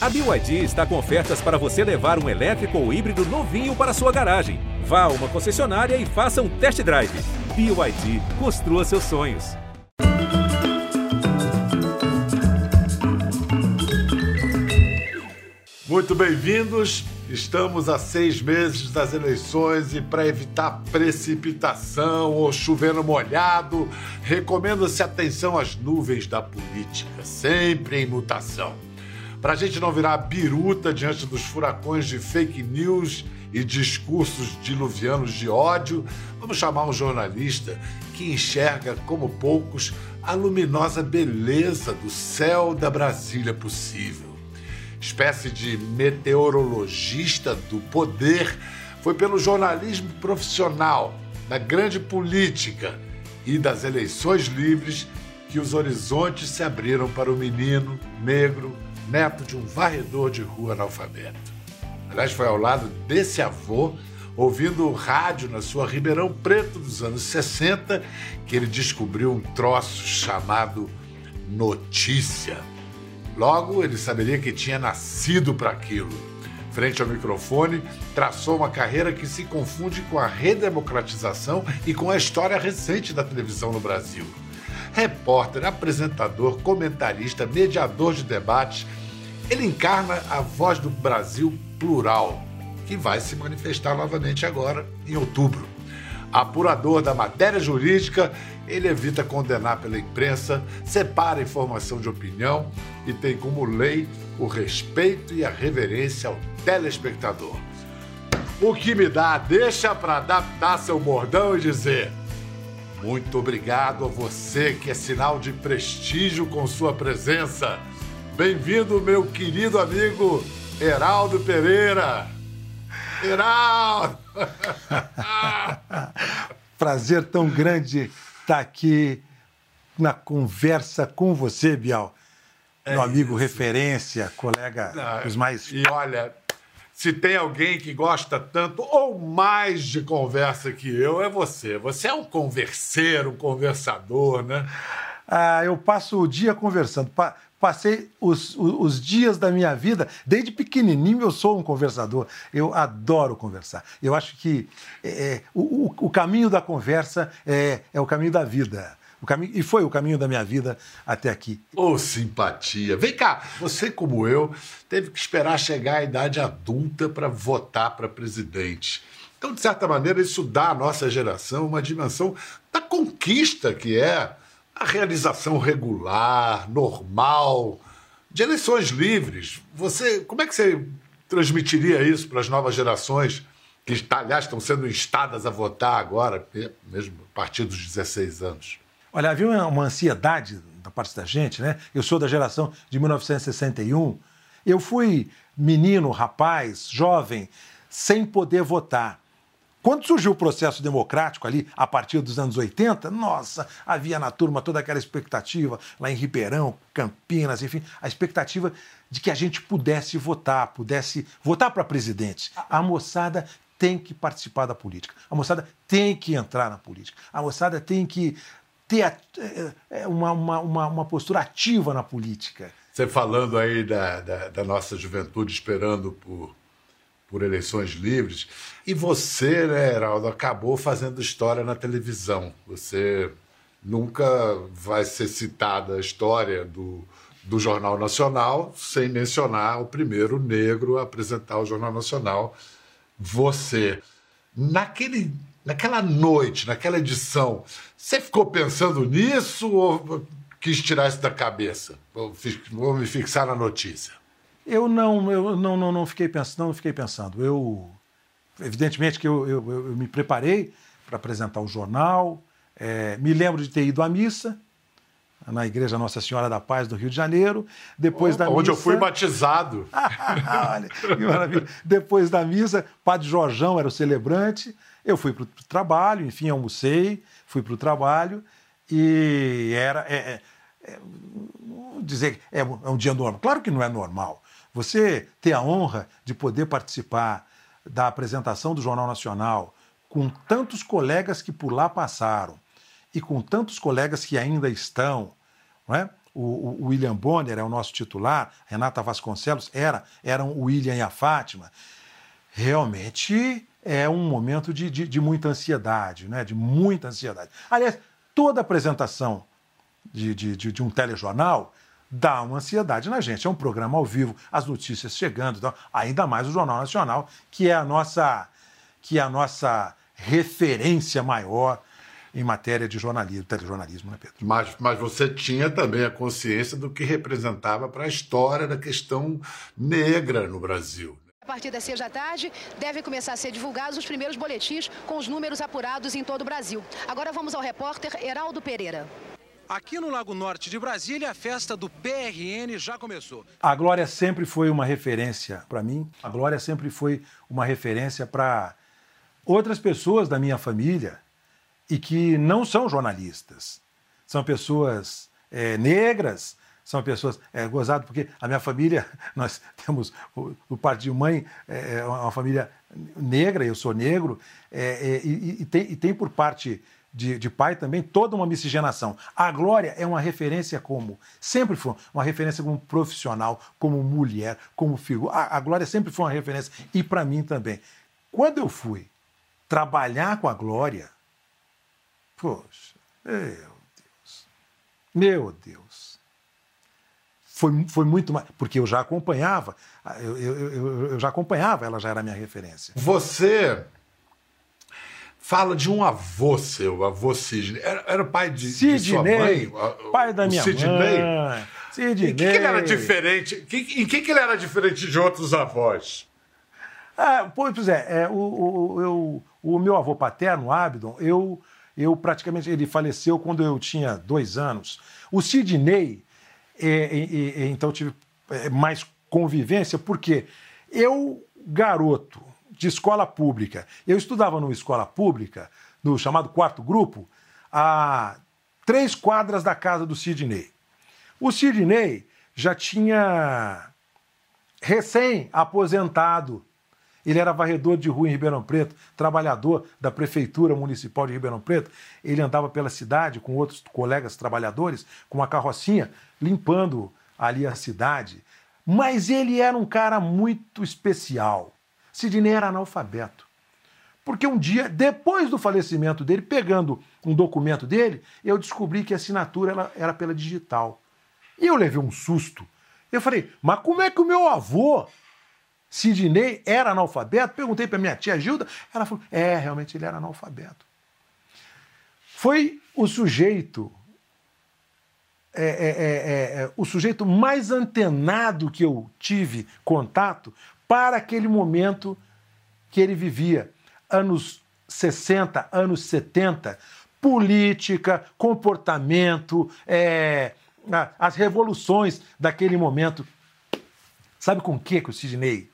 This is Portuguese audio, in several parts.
A BYD está com ofertas para você levar um elétrico ou híbrido novinho para sua garagem. Vá a uma concessionária e faça um test drive. BYD, construa seus sonhos. Muito bem-vindos. Estamos a seis meses das eleições e, para evitar precipitação ou chovendo molhado, recomenda-se atenção às nuvens da política, sempre em mutação. Para a gente não virar biruta diante dos furacões de fake news e discursos diluvianos de ódio, vamos chamar um jornalista que enxerga, como poucos, a luminosa beleza do céu da Brasília possível. Espécie de meteorologista do poder, foi pelo jornalismo profissional, da grande política e das eleições livres que os horizontes se abriram para o menino negro, neto de um varredor de rua analfabeto. Aliás, foi ao lado desse avô, ouvindo rádio na sua Ribeirão Preto dos anos 60, que ele descobriu um troço chamado notícia. Logo, ele saberia que tinha nascido para aquilo. Frente ao microfone, traçou uma carreira que se confunde com a redemocratização e com a história recente da televisão no Brasil. Repórter, apresentador, comentarista, mediador de debates, ele encarna a voz do Brasil plural, que vai se manifestar novamente agora, em outubro. Apurador da matéria jurídica, ele evita condenar pela imprensa, separa informação de opinião e tem como lei o respeito e a reverência ao telespectador. O que me dá deixa para adaptar seu bordão e dizer: muito obrigado a você que é sinal de prestígio com sua presença. Bem-vindo, meu querido amigo Heraldo Pereira. Heraldo! Prazer tão grande estar aqui na conversa com você, Bial. É meu amigo isso. referência, colega Ah, dos mais. E olha, se tem alguém que gosta tanto ou mais de conversa que eu, é você. Você é um converseiro, um conversador, né? Ah, eu passo o dia conversando. Pa passei os, os, os, dias da minha vida, desde pequenininho eu sou um conversador. Eu adoro conversar. Eu acho que é, o, o, caminho da conversa é, é o caminho da vida. O caminho, e foi o caminho da minha vida até aqui. Ô, oh, simpatia. Vem cá, você, como eu, teve que esperar chegar à idade adulta para votar para presidente. Então, de certa maneira, isso dá à nossa geração uma dimensão da conquista que é a realização regular, normal, de eleições livres. Você, como é que você transmitiria isso para as novas gerações que, aliás, estão sendo instadas a votar agora, mesmo a partir dos 16 anos? Olha, havia uma ansiedade da parte da gente, né? Eu sou da geração de 1961. Eu fui menino, rapaz, jovem, sem poder votar. Quando surgiu o processo democrático ali, a partir dos anos 80, nossa, havia na turma toda aquela expectativa, lá em Ribeirão, Campinas, enfim, a expectativa de que a gente pudesse votar, pudesse votar para presidente. A moçada tem que participar da política. A moçada tem que entrar na política. A moçada tem que ter uma, uma, uma, uma postura ativa na política. Você falando aí da, da, da nossa juventude esperando por por eleições livres. E você, né, Heraldo, acabou fazendo história na televisão. Você nunca vai ser citada a história do, do Jornal Nacional sem mencionar o primeiro negro a apresentar o Jornal Nacional, você. Naquele, naquela noite, naquela edição, você ficou pensando nisso ou quis tirar isso da cabeça? Vou me fixar na notícia. Eu não, eu não, não, não fiquei pensando, não fiquei pensando. Eu, evidentemente que eu, eu, eu me preparei para apresentar o jornal. É, me lembro de ter ido à missa na igreja Nossa Senhora da Paz do Rio de Janeiro. Depois Opa, da onde missa... eu fui batizado. Olha, que maravilha. Depois da missa, Padre Jorjão era o celebrante. Eu fui para o trabalho, enfim, almocei, fui para o trabalho e era é, é, é, dizer é, é um dia normal. Claro que não é normal. Você ter a honra de poder participar da apresentação do Jornal Nacional com tantos colegas que por lá passaram e com tantos colegas que ainda estão, não é? o, o William Bonner é o nosso titular, Renata Vasconcelos era, eram o William e a Fátima. Realmente é um momento de, de, de muita ansiedade, né? de muita ansiedade. Aliás, toda apresentação de, de, de, um telejornal dá uma ansiedade na gente. É um programa ao vivo, as notícias chegando, então, ainda mais o Jornal Nacional, que é a nossa, que é a nossa referência maior em matéria de jornalismo, telejornalismo, né, Pedro? Mas, mas você tinha também a consciência do que representava para a história da questão negra no Brasil. A partir das seis da tarde, devem começar a ser divulgados os primeiros boletins com os números apurados em todo o Brasil. Agora vamos ao repórter Heraldo Pereira. Aqui no Lago Norte de Brasília, a festa do PRN já começou. A Glória sempre foi uma referência para mim. A Glória sempre foi uma referência para outras pessoas da minha família e que não são jornalistas. São pessoas é, negras, são pessoas. É gozado porque a minha família, nós temos o, o parte de mãe, é, é uma família negra, eu sou negro, é, é, e, e, tem, e tem por parte de, de, pai também toda uma miscigenação. A Glória é uma referência como, sempre foi uma referência como profissional, como mulher, como figura. A, a Glória sempre foi uma referência, e para mim também. Quando eu fui trabalhar com a Glória, poxa, meu Deus, meu Deus. Foi, foi muito mais. Porque eu já acompanhava, eu, eu, eu, eu já acompanhava, ela já era minha referência. Você fala de um avô seu, avô Sidney. Era, era pai de, Sidney, de sua mãe? Pai da minha Sidney? mãe. Sidney. Em que, que ele era diferente? Em que, que ele era diferente de outros avós? Ah, pois é, é o, o, eu, o meu avô paterno, Abdon, eu, eu praticamente, ele faleceu quando eu tinha dois anos. O Sidney, é, é, é, então tive é, mais convivência, porque eu, garoto, de escola pública. Eu estudava numa escola pública, no chamado quarto grupo, a três quadras da casa do Sidney. O Sidney já tinha recém-aposentado. Ele era varredor de rua em Ribeirão Preto, trabalhador da Prefeitura Municipal de Ribeirão Preto. Ele andava pela cidade com outros colegas trabalhadores, com uma carrocinha, limpando ali a cidade. Mas ele era um cara muito especial. Sidney era analfabeto. Porque um dia, depois do falecimento dele, pegando um documento dele, eu descobri que a assinatura era pela digital. E eu levei um susto. Eu falei, mas como é que o meu avô, Sidney, era analfabeto? Perguntei para minha tia Gilda. Ela falou, é, realmente ele era analfabeto. Foi o sujeito, é, é, é, é o sujeito mais antenado que eu tive contato para aquele momento que ele vivia. Anos 60, anos 70, política, comportamento, é, as revoluções daquele momento. Sabe com o que, que o Sidney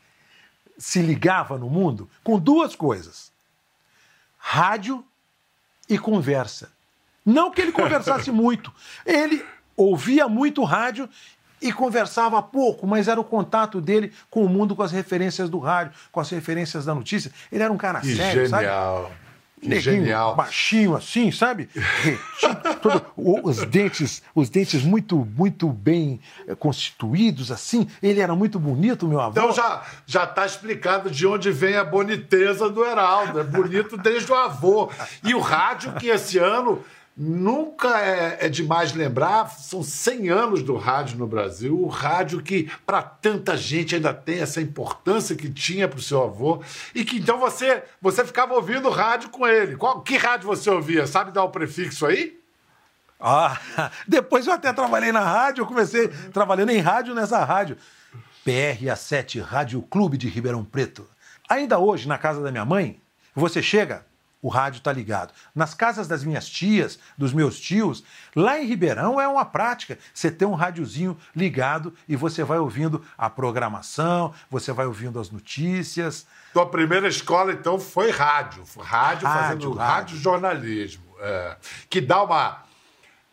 se ligava no mundo? Com duas coisas: rádio e conversa. Não que ele conversasse muito, ele ouvia muito rádio e conversava pouco, mas era o contato dele com o mundo, com as referências do rádio, com as referências da notícia. Ele era um cara que sério, genial. sabe? Neguinho, Genial. baixinho assim, sabe? Todo, os dentes, os dentes muito, muito bem eh, constituídos assim. Ele era muito bonito, meu avô. Então já já está explicado de onde vem a boniteza do Heraldo. É bonito desde o avô. E o rádio que esse ano Nunca é, é, demais lembrar, são 100 anos do rádio no Brasil, o rádio que para tanta gente ainda tem essa importância que tinha para o seu avô, e que então você você ficava ouvindo rádio com ele. Qual, que rádio você ouvia? Sabe dar o prefixo aí? Ah, depois eu até trabalhei na rádio, eu comecei trabalhando em rádio nessa rádio. PRA7 Rádio Clube de Ribeirão Preto. Ainda hoje, na casa da minha mãe, você chega, o rádio está ligado. Nas casas das minhas tias, dos meus tios, lá em Ribeirão é uma prática. Você tem um rádiozinho ligado e você vai ouvindo a programação, você vai ouvindo as notícias. Tua primeira escola, então, foi rádio. Rádio, rádio fazendo rádio, jornalismo. É, que dá uma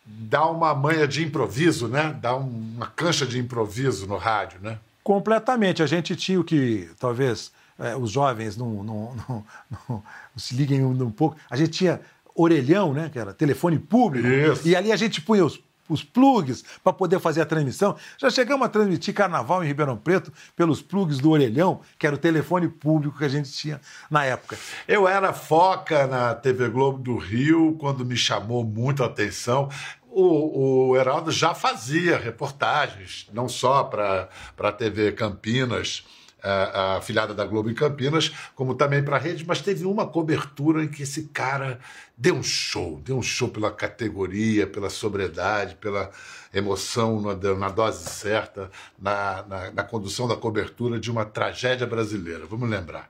dá uma manha de improviso, né? Dá uma cancha de improviso no rádio, né? Completamente. A gente tinha o que talvez é, os jovens não, não, não, não, se liguem um, um pouco. A gente tinha orelhão, né? Que era telefone público. Isso. E ali a gente punha os, os plugs para poder fazer a transmissão. Já chegamos a transmitir carnaval em Ribeirão Preto pelos plugs do Orelhão, que era o telefone público que a gente tinha na época. Eu era foca na TV Globo do Rio quando me chamou muito a atenção. O, o Heraldo já fazia reportagens, não só para a TV Campinas, a, a filiada da Globo em Campinas, como também para a rede, mas teve uma cobertura em que esse cara deu um show, deu um show pela categoria, pela sobriedade, pela emoção na, na dose certa, na, na, na condução da cobertura de uma tragédia brasileira. Vamos lembrar.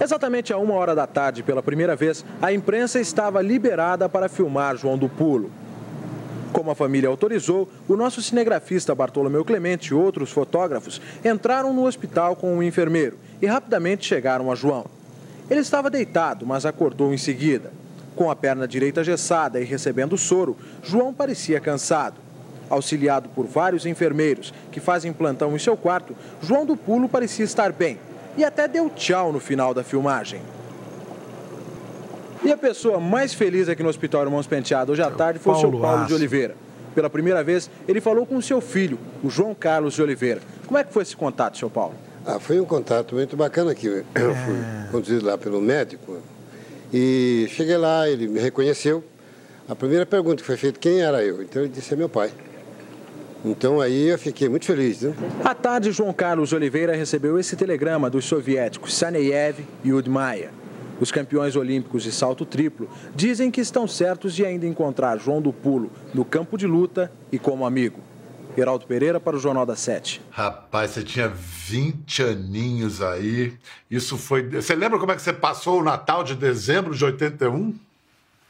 Exatamente a uma hora da tarde, pela primeira vez, a imprensa estava liberada para filmar João do Pulo. Como a família autorizou, o nosso cinegrafista Bartolomeu Clemente e outros fotógrafos entraram no hospital com um enfermeiro e rapidamente chegaram a João. Ele estava deitado, mas acordou em seguida. Com a perna direita gessada e recebendo soro, João parecia cansado. Auxiliado por vários enfermeiros que fazem plantão em seu quarto, João do Pulo parecia estar bem e até deu tchau no final da filmagem. E a pessoa mais feliz aqui no Hospital Irmãos Penteado hoje à tarde foi o seu Paulo Aço. de Oliveira. Pela primeira vez, ele falou com o seu filho, o João Carlos de Oliveira. Como é que foi esse contato, seu Paulo? Ah, foi um contato muito bacana aqui. Eu fui é. conduzido lá pelo médico e cheguei lá, ele me reconheceu. A primeira pergunta que foi feita, quem era eu? Então ele disse, é meu pai. Então aí eu fiquei muito feliz. Né? À tarde, João Carlos Oliveira recebeu esse telegrama dos soviéticos Saneyev e Udmaya. Os campeões olímpicos de salto triplo dizem que estão certos de ainda encontrar João do Pulo no campo de luta e como amigo. Geraldo Pereira para o Jornal da Sete. Rapaz, você tinha 20 aninhos aí. Isso foi. Você lembra como é que você passou o Natal de dezembro de 81?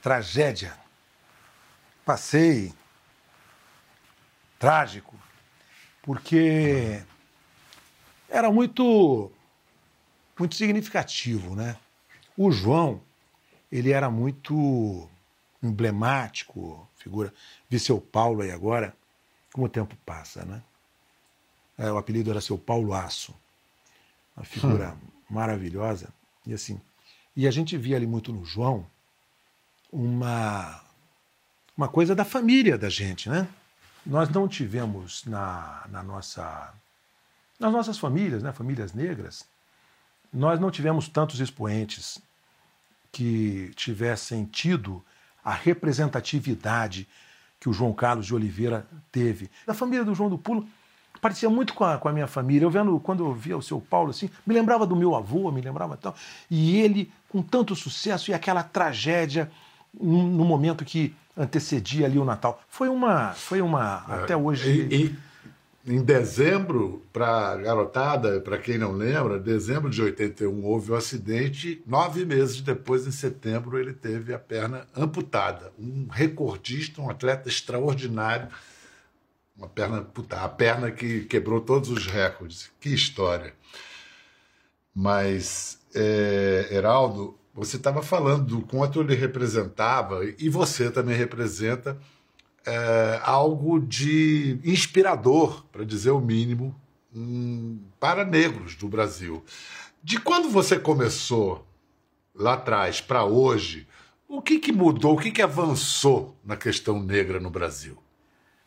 Tragédia. Passei. Trágico. Porque era muito. muito significativo, né? O João, ele era muito emblemático, figura. Vi seu Paulo aí agora, como o tempo passa, né? É, o apelido era seu Paulo Aço, uma figura hum. maravilhosa. E assim, e a gente via ali muito no João uma, uma coisa da família da gente, né? Nós não tivemos na, na nossa, nas nossas famílias, né, famílias negras, nós não tivemos tantos expoentes que tivessem tido a representatividade que o João Carlos de Oliveira teve. Da família do João do Pulo, parecia muito com a, com a minha família. Eu vendo, quando eu via o seu Paulo assim, me lembrava do meu avô, me lembrava tal. E ele, com tanto sucesso e aquela tragédia no momento que antecedia ali o Natal. Foi uma, foi uma é, até hoje. E, e em dezembro, para garotada, para quem não lembra, dezembro de 81 houve o um acidente. Nove meses depois, em setembro, ele teve a perna amputada. Um recordista, um atleta extraordinário. Uma perna amputada, a perna que quebrou todos os recordes. Que história. Mas, é, Heraldo, você estava falando do quanto ele representava, e você também representa é, algo de inspirador, para dizer o mínimo, hum, para negros do Brasil. De quando você começou lá atrás para hoje, o que, que mudou, o que, que avançou na questão negra no Brasil?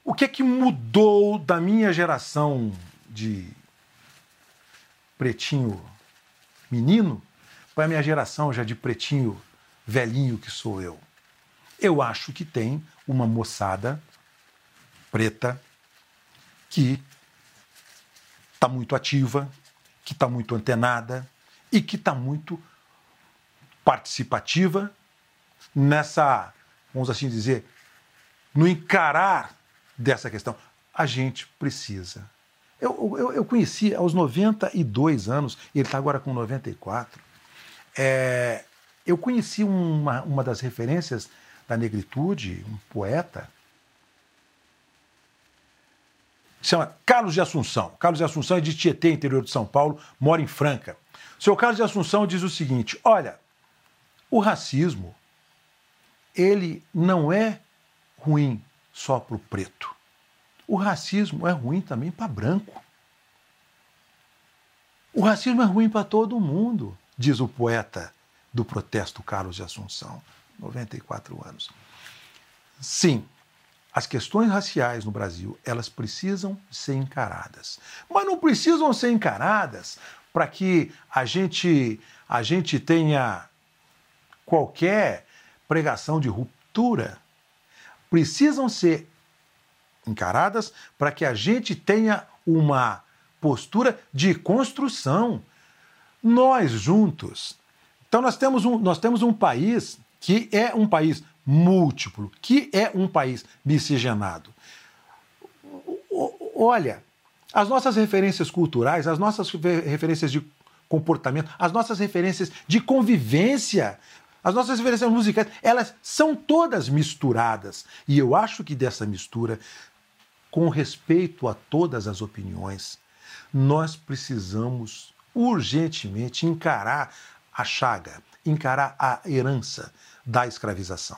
O que é que mudou da minha geração de pretinho menino para a minha geração já de pretinho velhinho que sou eu? Eu acho que tem uma moçada preta que está muito ativa, que está muito antenada e que está muito participativa nessa, vamos assim dizer, no encarar dessa questão. A gente precisa. Eu, eu, eu conheci aos 92 anos, ele está agora com 94. É, eu conheci uma, uma das referências da negritude, um poeta, chama Carlos de Assunção. Carlos de Assunção é de Tietê, interior de São Paulo, mora em Franca. O seu Carlos de Assunção diz o seguinte: olha, o racismo ele não é ruim só para o preto. O racismo é ruim também para branco. O racismo é ruim para todo mundo, diz o poeta do protesto Carlos de Assunção. 94 anos. Sim, as questões raciais no Brasil, elas precisam ser encaradas. Mas não precisam ser encaradas para que a gente, a gente tenha qualquer pregação de ruptura. Precisam ser encaradas para que a gente tenha uma postura de construção. Nós juntos. Então nós temos um, nós temos um país que é um país múltiplo, que é um país miscigenado. Olha, as nossas referências culturais, as nossas referências de comportamento, as nossas referências de convivência, as nossas referências musicais, elas são todas misturadas. E eu acho que dessa mistura, com respeito a todas as opiniões, nós precisamos urgentemente encarar a chaga, encarar a herança da escravização.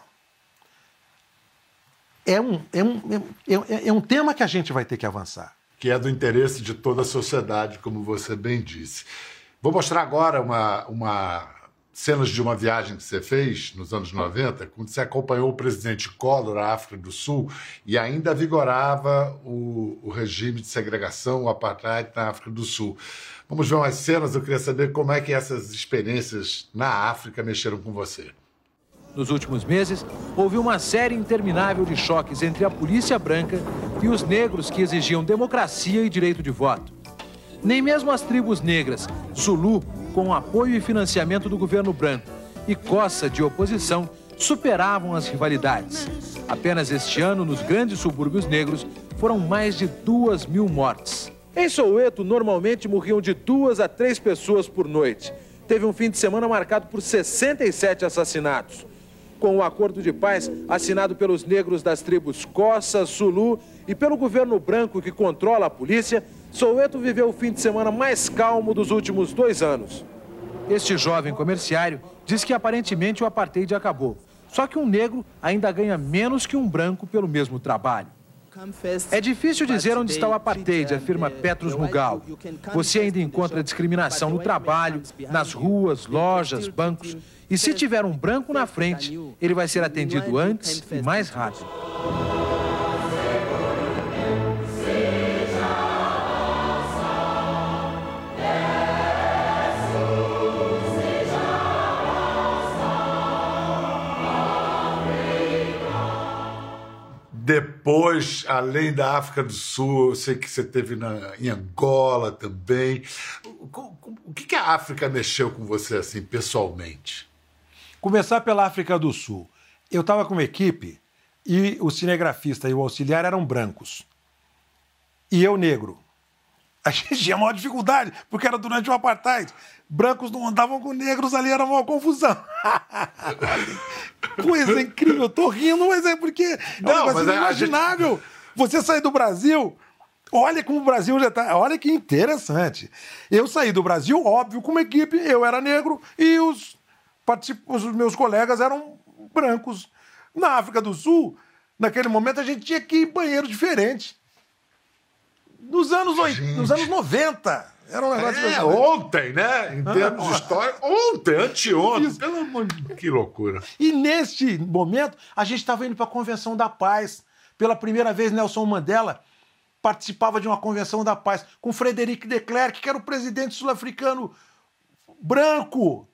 É um, é, um, é, é, é um tema que a gente vai ter que avançar. Que é do interesse de toda a sociedade, como você bem disse. Vou mostrar agora uma, uma cenas de uma viagem que você fez nos anos 90, quando você acompanhou o presidente Collor à África do Sul e ainda vigorava o, o regime de segregação, o apartheid na África do Sul. Vamos ver umas cenas, eu queria saber como é que essas experiências na África mexeram com você. Nos últimos meses, houve uma série interminável de choques entre a polícia branca e os negros que exigiam democracia e direito de voto. Nem mesmo as tribos negras, Zulu, com apoio e financiamento do governo branco, e Coça, de oposição, superavam as rivalidades. Apenas este ano, nos grandes subúrbios negros, foram mais de duas mil mortes. Em Soweto, normalmente morriam de duas a três pessoas por noite. Teve um fim de semana marcado por 67 assassinatos. Com o acordo de paz assinado pelos negros das tribos Coça, Zulu e pelo governo branco que controla a polícia, Soweto viveu o fim de semana mais calmo dos últimos dois anos. Este jovem comerciário diz que aparentemente o apartheid acabou. Só que um negro ainda ganha menos que um branco pelo mesmo trabalho. É difícil dizer onde está o apartheid, afirma Petrus Mugal. Você ainda encontra discriminação no trabalho, nas ruas, lojas, bancos. E se tiver um branco na frente, ele vai ser atendido antes e mais rápido. Depois, além da África do Sul, eu sei que você teve na, em Angola também. O, o que, que a África mexeu com você assim, pessoalmente? Começar pela África do Sul. Eu estava com uma equipe e o cinegrafista e o auxiliar eram brancos. E eu negro. A gente tinha maior dificuldade, porque era durante o apartheid. Brancos não andavam com negros ali, era uma confusão. Coisa incrível, eu tô rindo, mas é porque é não, um mas é inimaginável. Gente... Você sair do Brasil, olha como o Brasil já tá. Olha que interessante. Eu saí do Brasil, óbvio, com uma equipe, eu era negro e os, os meus colegas eram brancos. Na África do Sul, naquele momento, a gente tinha que ir em banheiro diferente. Nos anos, nos anos 90. Era um negócio. É, ontem, né? Em termos de história, ontem, anteontem. Pelo amor de Que loucura. E neste momento, a gente estava indo para a Convenção da Paz. Pela primeira vez, Nelson Mandela participava de uma Convenção da Paz com Frederic de Klerk, que era o presidente sul-africano branco.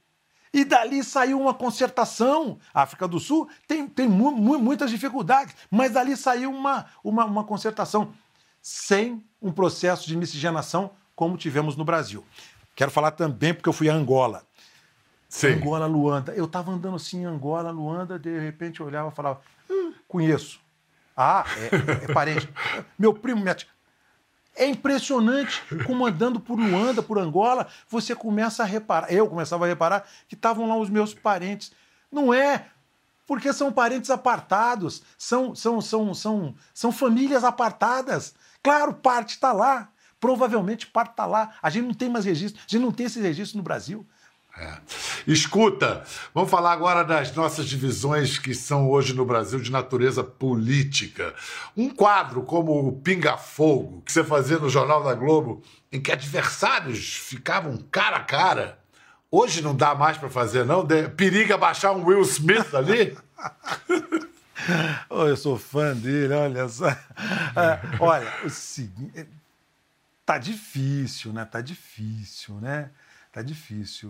E dali saiu uma concertação. A África do Sul tem, tem mu mu muitas dificuldades, mas dali saiu uma, uma, uma concertação sem um processo de miscigenação como tivemos no Brasil. Quero falar também porque eu fui a Angola. Sim. Angola, Luanda. Eu estava andando assim em Angola, Luanda, de repente eu olhava e falava, hum, conheço. Ah, é, é parente. Meu primo, minha tia. É impressionante como andando por Luanda, por Angola, você começa a reparar. Eu começava a reparar que estavam lá os meus parentes. Não é porque são parentes apartados, são, são, são, são, são famílias apartadas. Claro, parte está lá. Provavelmente parte está lá. A gente não tem mais registro, a gente não tem esse registro no Brasil. É. Escuta, vamos falar agora das nossas divisões que são hoje no Brasil de natureza política. Um quadro como o Pinga Fogo, que você fazia no Jornal da Globo, em que adversários ficavam cara a cara. Hoje não dá mais para fazer, não? Periga baixar um Will Smith ali? oh, eu sou fã dele, olha só. Ah, olha, o seguinte. Tá difícil, né? Tá difícil, né? Tá difícil.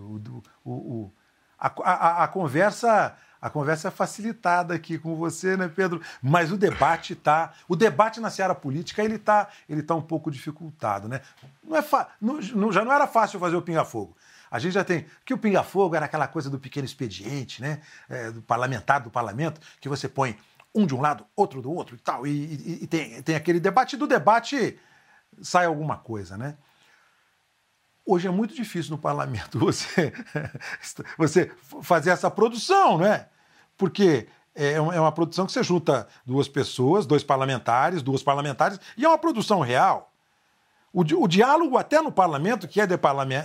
O, o, o a, a, a, conversa. A conversa é facilitada aqui com você, né, Pedro? Mas o debate tá, o debate na seara política ele tá, ele tá um pouco dificultado, né? Não é fa, não, já não era fácil fazer o pinga-fogo. A gente já tem. Que o pinga-fogo era aquela coisa do pequeno expediente, né? É, do parlamentar, do parlamento, que você põe um de um lado, outro do outro e tal. E, e, e tem, tem aquele debate, do debate sai alguma coisa, né? Hoje é muito difícil no parlamento você, você fazer essa produção, né? Porque é uma, é uma produção que você junta duas pessoas, dois parlamentares, duas parlamentares, e é uma produção real. O, o diálogo até no parlamento, que é de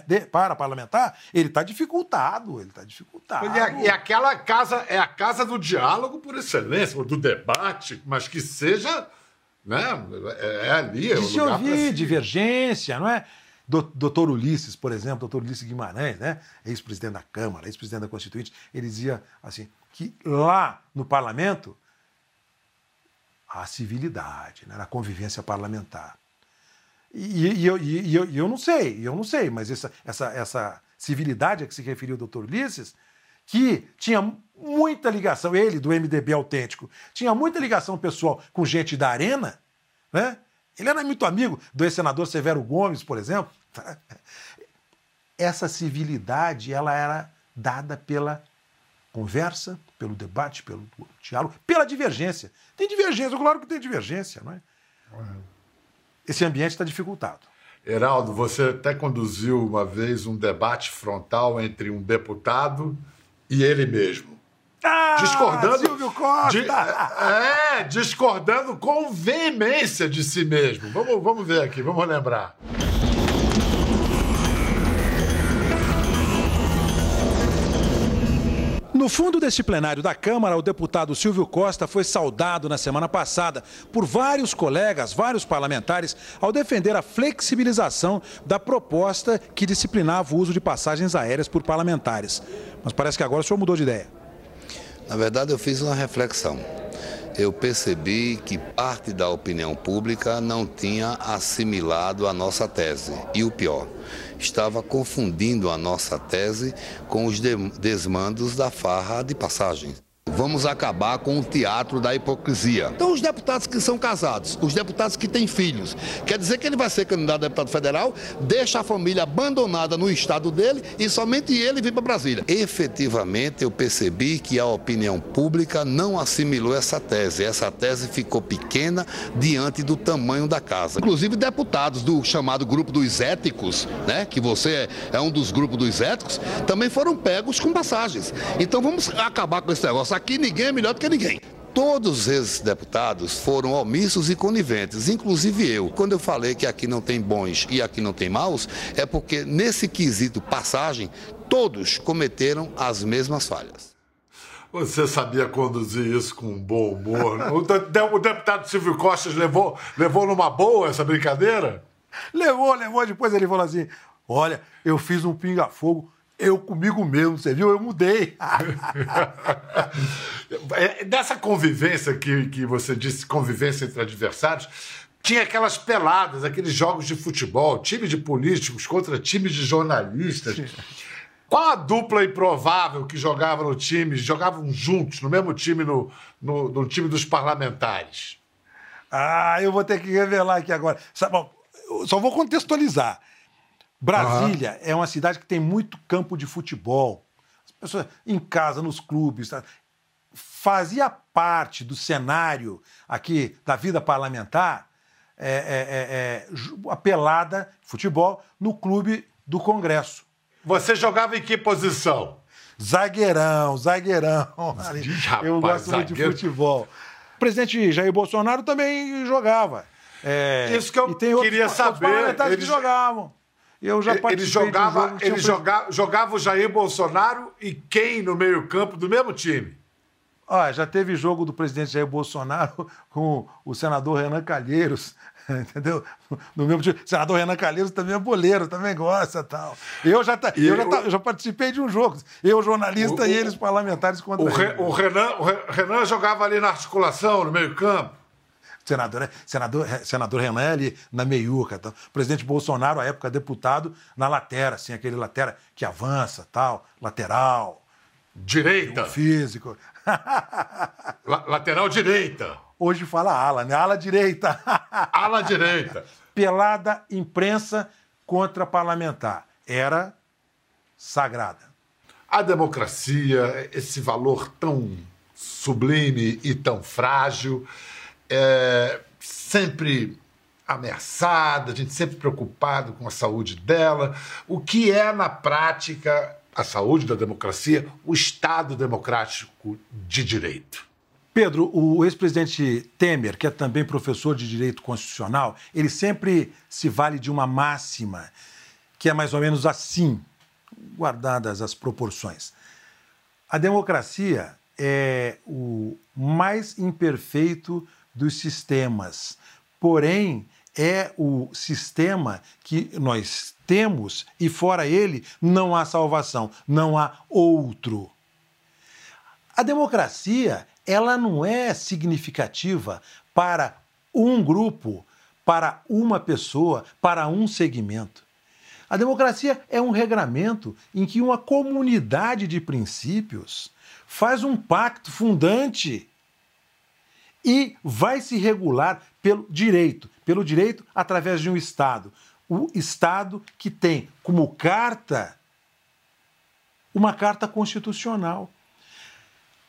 de, para parlamentar, ele está dificultado, ele está dificultado. E, aquela casa é a casa do diálogo por excelência, do debate, mas que seja, né, é, é ali, é de se ouvir, divergência, não é? Doutor Ulisses, por exemplo, doutor Ulisses Guimarães, né, ex-presidente da Câmara, ex-presidente da Constituinte, ele dizia assim, que lá no parlamento há civilidade, né, na convivência parlamentar. E, e, eu, e, eu, e eu não sei, eu não sei, mas essa, essa, essa civilidade a que se referiu o doutor Ulisses, que tinha muita ligação, ele do MDB autêntico, tinha muita ligação pessoal com gente da Arena, né? Ele era muito amigo do ex-senador Severo Gomes, por exemplo. Essa civilidade, ela era dada pela conversa, pelo debate, pelo diálogo, pela divergência. Tem divergência, claro que tem divergência, não é? esse ambiente está dificultado. Heraldo, você até conduziu uma vez um debate frontal entre um deputado e ele mesmo. Ah, discordando. Silvio Costa! De, é, discordando com veemência de si mesmo. Vamos, vamos ver aqui, vamos lembrar. No fundo deste plenário da Câmara, o deputado Silvio Costa foi saudado na semana passada por vários colegas, vários parlamentares, ao defender a flexibilização da proposta que disciplinava o uso de passagens aéreas por parlamentares. Mas parece que agora o senhor mudou de ideia. Na verdade, eu fiz uma reflexão. Eu percebi que parte da opinião pública não tinha assimilado a nossa tese. E o pior, estava confundindo a nossa tese com os desmandos da farra de passagens. Vamos acabar com o teatro da hipocrisia. Então, os deputados que são casados, os deputados que têm filhos, quer dizer que ele vai ser candidato a deputado federal, deixa a família abandonada no estado dele e somente ele vem para Brasília. Efetivamente, eu percebi que a opinião pública não assimilou essa tese. Essa tese ficou pequena diante do tamanho da casa. Inclusive, deputados do chamado grupo dos éticos, né, que você é um dos grupos dos éticos, também foram pegos com passagens. Então, vamos acabar com esse negócio aqui ninguém é melhor do que ninguém. Todos esses deputados foram omissos e coniventes, inclusive eu. Quando eu falei que aqui não tem bons e aqui não tem maus, é porque nesse quesito passagem, todos cometeram as mesmas falhas. Você sabia conduzir isso com bom humor? Né? o deputado Silvio Costa levou, levou numa boa essa brincadeira? Levou, levou. Depois ele falou assim: Olha, eu fiz um pinga-fogo eu comigo mesmo, você viu? Eu mudei. é, dessa convivência que, que você disse, convivência entre adversários, tinha aquelas peladas, aqueles jogos de futebol, time de políticos contra time de jornalistas. Qual a dupla improvável que jogava no time, jogavam juntos, no mesmo time, no, no, no time dos parlamentares? Ah, eu vou ter que revelar aqui agora. Só vou contextualizar. Brasília uhum. é uma cidade que tem muito campo de futebol. As pessoas em casa, nos clubes. Tá? Fazia parte do cenário aqui da vida parlamentar é, é, é, é a pelada futebol no clube do Congresso. Você jogava em que posição? Zagueirão, zagueirão. Rapaz, Eu gosto zagueiro. muito de futebol. O presidente Jair Bolsonaro também jogava. É, Isso que eu queria outros, saber. Os parlamentares Eles... que jogavam. Eu já ele jogava, jogo, ele jogava, jogava o Jair Bolsonaro e quem no meio-campo do mesmo time? Ah, já teve jogo do presidente Jair Bolsonaro com o senador Renan Calheiros. Entendeu? No mesmo tipo, senador Renan Calheiros também é boleiro, também gosta tal. Eu já, tá, eu, já tá, eu já participei de um jogo. Eu, jornalista, O- e o- eles parlamentares contra O, ele. o Renan, o Re- Renan jogava ali na articulação, no meio-campo. Senador, senador, senador Renan é ali na meiuca. Tal. Presidente Bolsonaro, à época, deputado, na lateral, assim, aquele lateral que avança, tal, lateral, Direita. físico. La- lateral direita. Hoje fala ala, né? Ala direita. Ala direita. Pelada imprensa contra parlamentar. Era sagrada. A democracia, esse valor tão sublime e tão frágil, é sempre ameaçada, a gente sempre preocupado com a saúde dela. O que é, na prática, a saúde da democracia, o Estado democrático de direito? Pedro, o ex-presidente Temer, que é também professor de direito constitucional, ele sempre se vale de uma máxima que é mais ou menos assim, guardadas as proporções. A democracia é o mais imperfeito dos sistemas, porém é o sistema que nós temos e fora ele não há salvação, não há outro. A democracia, ela não é significativa para um grupo, para uma pessoa, para um segmento. A democracia é um regramento em que uma comunidade de princípios faz um pacto fundante e vai se regular pelo direito, pelo direito através de um Estado. O Estado que tem como carta uma carta constitucional.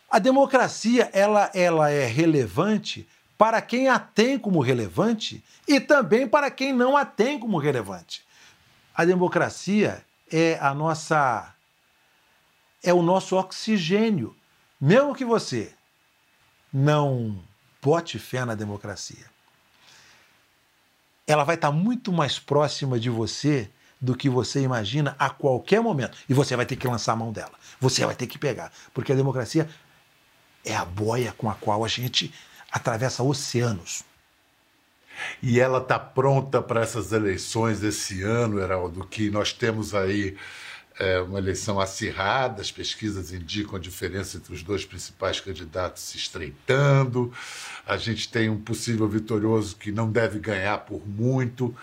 A democracia ela, ela é relevante para quem a tem como relevante e também para quem não a tem como relevante. A democracia é a nossa é o nosso oxigênio. Mesmo que você não bote fé na democracia, ela vai estar muito mais próxima de você do que você imagina a qualquer momento. E você vai ter que lançar a mão dela. Você vai ter que pegar. Porque a democracia é a boia com a qual a gente atravessa oceanos. E ela está pronta para essas eleições desse ano, Heraldo, que nós temos aí é, uma eleição acirrada, as pesquisas indicam a diferença entre os dois principais candidatos se estreitando, a gente tem um possível vitorioso que não deve ganhar por muito.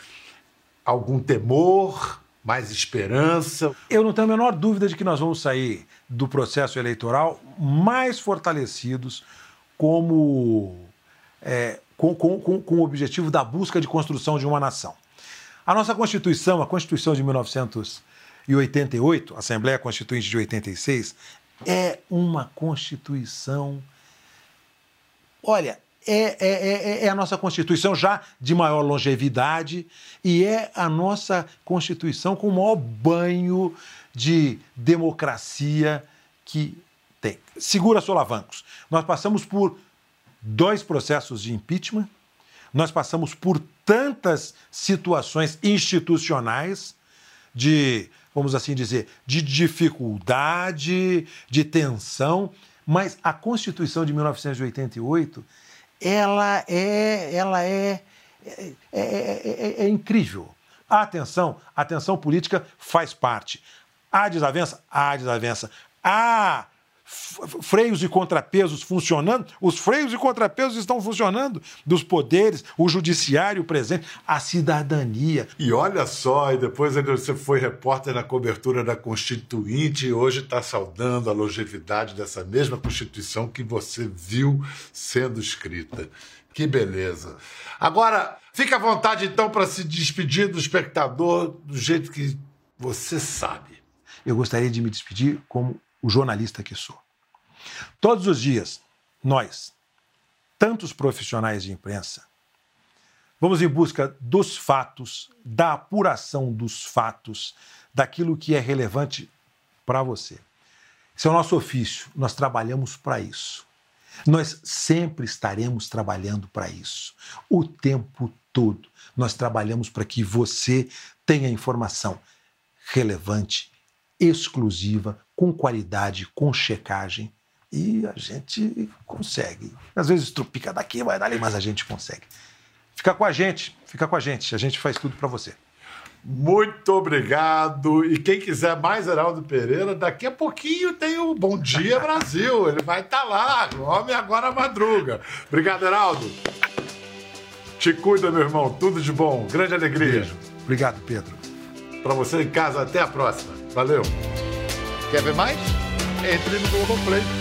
Algum temor, mais esperança? Eu não tenho a menor dúvida de que nós vamos sair do processo eleitoral mais fortalecidos como é, com, com, com, com o objetivo da busca de construção de uma nação. A nossa Constituição, a Constituição de 1988, a Assembleia Constituinte de 86, é uma Constituição. Olha, é, é, é, é, a nossa Constituição já de maior longevidade e é a nossa Constituição com o maior banho de democracia que tem. Segura solavancos. Nós passamos por dois processos de impeachment, nós passamos por tantas situações institucionais de, vamos assim dizer, de dificuldade, de tensão, mas a Constituição de 1988 ela é, ela é, é, é, é, incrível. A atenção, a atenção política faz parte. Há desavença? Há desavença. Há freios e contrapesos funcionando? Os freios e contrapesos estão funcionando dos poderes, o judiciário presente, a cidadania. E olha só, e depois você foi repórter na cobertura da Constituinte e hoje está saudando a longevidade dessa mesma Constituição que você viu sendo escrita. Que beleza. Agora, fique à vontade então para se despedir do espectador do jeito que você sabe. Eu gostaria de me despedir como o jornalista que sou. Todos os dias, nós, tantos profissionais de imprensa, vamos em busca dos fatos, da apuração dos fatos, daquilo que é relevante para você. Esse é o nosso ofício, nós trabalhamos para isso. Nós sempre estaremos trabalhando para isso, o tempo todo. Nós trabalhamos para que você tenha informação relevante, exclusiva, com qualidade, com checagem. E a gente consegue. Às vezes trupica daqui, vai dali, mas a gente consegue. fica com a gente, fica com a gente. A gente faz tudo para você. Muito obrigado. E quem quiser mais Heraldo Pereira, daqui a pouquinho tem o Bom Dia Brasil. Ele vai estar tá lá. O homem agora madruga. Obrigado, Heraldo. Te cuida, meu irmão. Tudo de bom. Grande alegria. Beijo. Obrigado, Pedro. Para você em casa, até a próxima. Valeu. Quer ver mais? Entre no Globoplay.